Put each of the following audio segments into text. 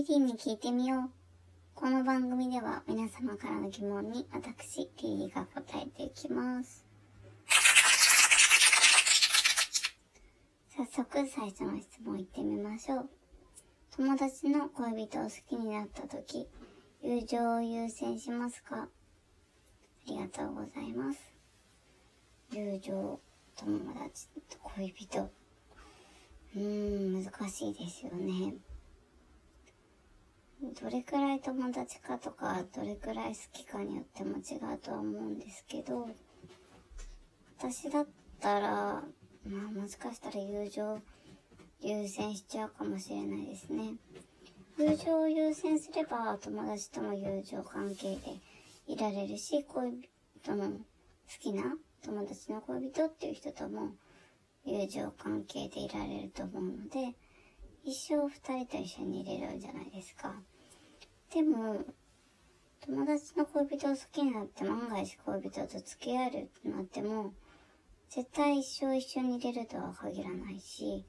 リリーに聞いてみよう。この番組では皆様からの疑問に私、リリが答えていきます。早速最初の質問いってみましょう。友達の恋人を好きになった時、友情を優先しますか？ありがとうございます。友情、友達恋人。うーん、難しいですよね。どれくらい友達かとか、どれくらい好きかによっても違うとは思うんですけど、私だったら、まあもしかしたら友情優先しちゃうかもしれないですね。友情を優先すれば友達とも友情関係でいられるし、恋人の好きな友達の恋人っていう人とも友情関係でいられると思うので、一生二人と一緒にいれるんじゃないですか。でも、友達の恋人を好きになって万が一恋人と付き合えるってなっても、絶対一生一緒にいれるとは限らないし、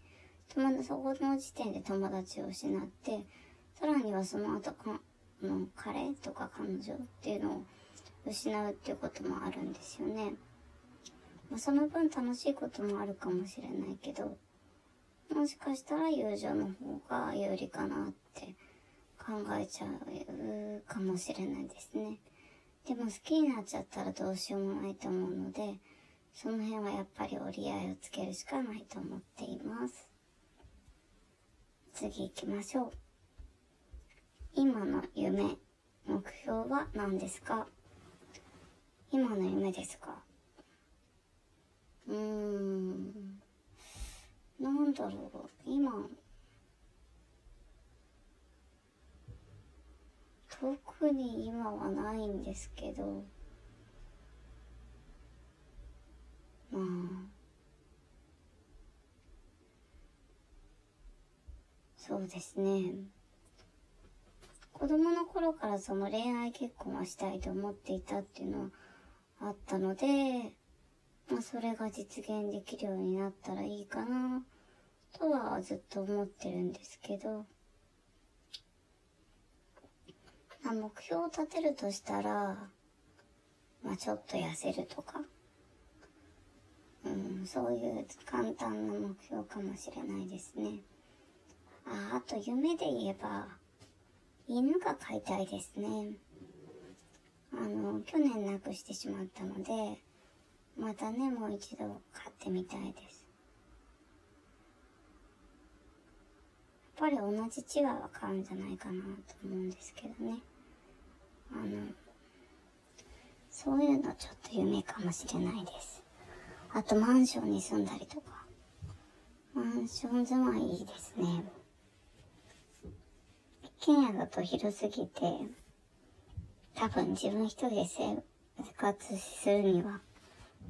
友達、そこの時点で友達を失って、さらにはその後か、の彼とか彼女っていうのを失うっていうこともあるんですよね。まあ、その分楽しいこともあるかもしれないけど、もしかしたら友情の方が有利かなって考えちゃうかもしれないですね。でも好きになっちゃったらどうしようもないと思うので、その辺はやっぱり折り合いをつけるしかないと思っています。次行きましょう。今の夢、目標は何ですか？今の夢ですか？うーん。なんだろう。今、特に今はないんですけど、まあ、そうですね。子供の頃からその恋愛結婚はしたいと思っていたっていうのはあったので、まあそれが実現できるようになったらいいかな、とはずっと思ってるんですけど、まあ目標を立てるとしたら、まあちょっと痩せるとか、うん、そういう簡単な目標かもしれないですね。あ、あと夢で言えば、犬が飼いたいですね。あの、去年亡くしてしまったので、またね、もう一度飼ってみたいです。やっぱり同じチワワ飼うんじゃないかなと思うんですけどね。あの、そういうのちょっと夢かもしれないです。あとマンションに住んだりとか。マンション住まいいいですね。一軒家だと広すぎて、多分自分一人で生活するには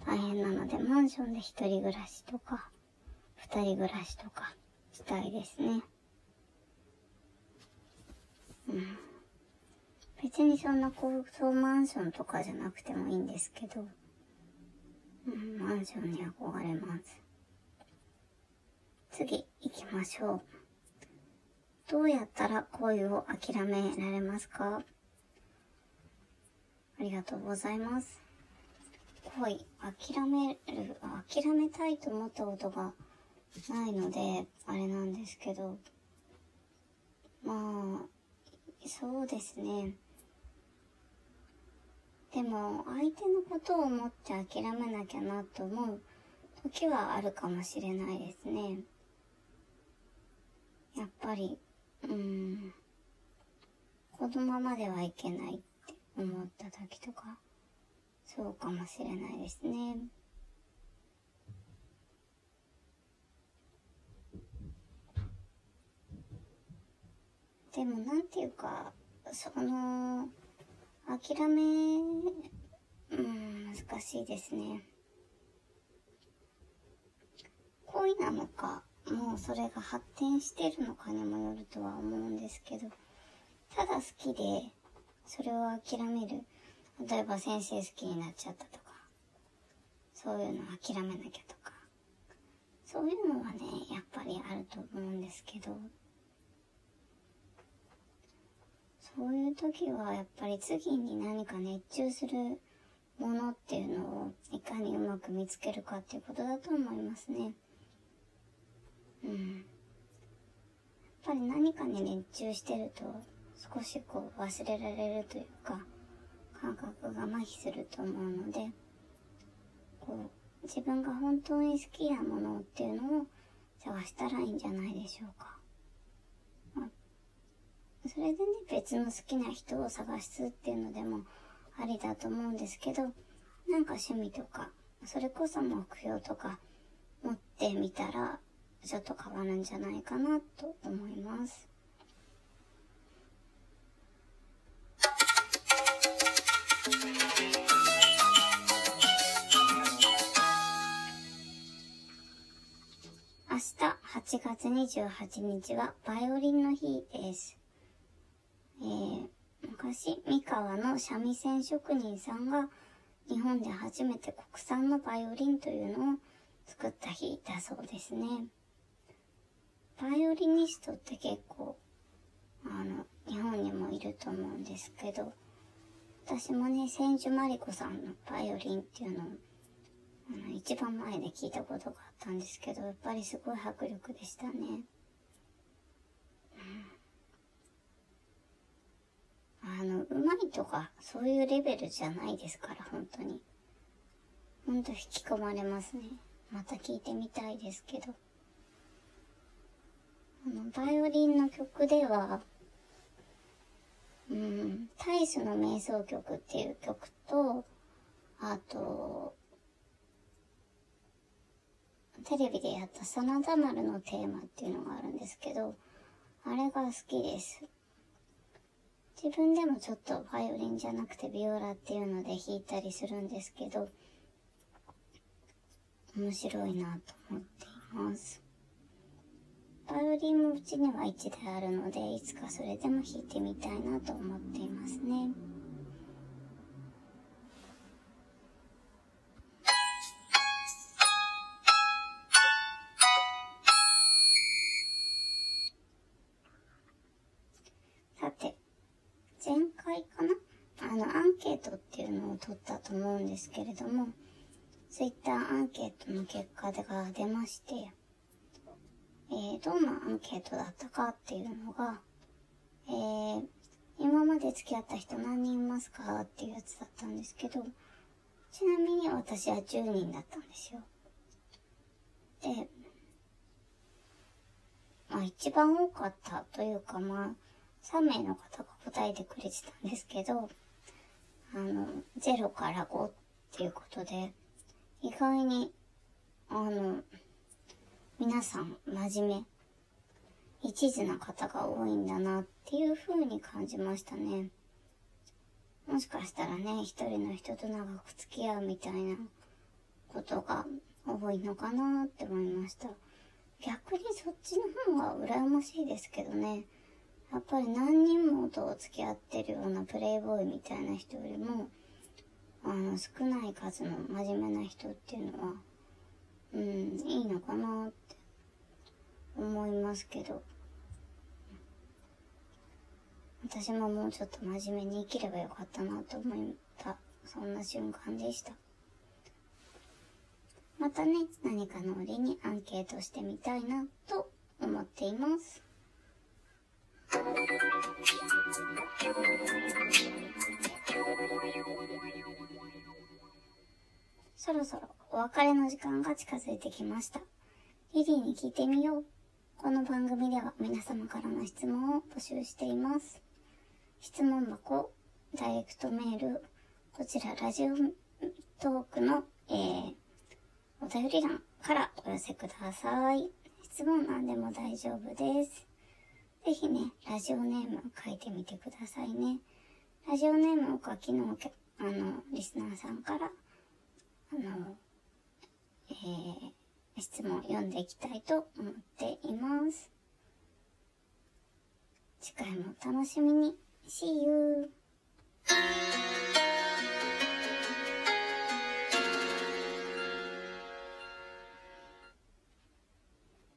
大変なので、マンションで一人暮らしとか、二人暮らしとかしたいですね。うん。別にそんな高層マンションとかじゃなくてもいいんですけど、マンションに憧れます。次行きましょう。どうやったら恋を諦められますか？ありがとうございます。恋、諦める、諦めたいと思ったことがないので、あれなんですけど、まあ、そうですね。でも、相手のことを思って諦めなきゃなと思う時はあるかもしれないですね。やっぱり、うーん、このままではいけないって思った時とか、そうかもしれないですね。でも、なんていうか、その、諦め、うん、難しいですね。恋なのか、もうそれが発展してるのかにもよるとは思うんですけど、ただ好きで、それを諦める。例えば先生好きになっちゃったとか、そういうの諦めなきゃとか、そういうのはね、やっぱりあると思うんですけど、そういう時はやっぱり次に何か熱中するものっていうのをいかにうまく見つけるかっていうことだと思いますね。うん。やっぱり何かに熱中してると少しこう忘れられるというか感覚が麻痺すると思うのでこう自分が本当に好きなものっていうのを探したらいいんじゃないでしょうか。それでね別の好きな人を探すっていうのでもありだと思うんですけど、なんか趣味とか、それこそ目標とか持ってみたら、ちょっと変わるんじゃないかなと思います。明日8月28日はバイオリンの日です。えー昔、三河の三味線職人さんが日本で初めて国産のバイオリンというのを作った日だそうですね。バイオリニストって結構、あの、日本にもいると思うんですけど、私もね、千住まりこさんのバイオリンっていうのを、あの、一番前で聞いたことがあったんですけど、やっぱりすごい迫力でしたね。あとか、そういうレベルじゃないですから、本当に。ほんと引き込まれますね。また聞いてみたいですけど。あの、バイオリンの曲では、うん、タイスの瞑想曲っていう曲と、あと、テレビでやった真田丸のテーマっていうのがあるんですけど、あれが好きです。自分でもちょっとバイオリンじゃなくてビオラっていうので弾いたりするんですけど、面白いなと思っています。バイオリンもうちには1台あるので、いつかそれでも弾いてみたいなと思っていますね。会かな？あの、アンケートっていうのを取ったと思うんですけれども、ツイッターアンケートの結果が出まして、えー、どんなアンケートだったかっていうのが、えー、今まで付き合った人何人いますかっていうやつだったんですけど、ちなみに私は10人だったんですよ。で、まあ一番多かったというかまあ、3名の方が答えてくれてたんですけど、あの、0から5っていうことで、意外に、あの、皆さん真面目、一途な方が多いんだなっていう風に感じましたね。もしかしたらね、一人の人と長く付き合うみたいなことが多いのかなって思いました。逆にそっちの方が羨ましいですけどね。やっぱり何人もと付き合ってるようなプレイボーイみたいな人よりも、あの、少ない数の真面目な人っていうのは、うん、いいのかなって思いますけど、私ももうちょっと真面目に生きればよかったなと思った、そんな瞬間でした。またね、何かの折にアンケートしてみたいなと思っています。そろそろお別れの時間が近づいてきました。リリーに聞いてみよう。この番組では皆様からの質問を募集しています。質問箱、ダイレクトメール、こちらラジオトークの、えー、お便り欄からお寄せください。質問欄でも大丈夫です。ぜひね、ラジオネームを書いてみてくださいね。ラジオネームを書きの、あの、リスナーさんから、あの、えー、質問を読んでいきたいと思っています。次回もお楽しみに。See you!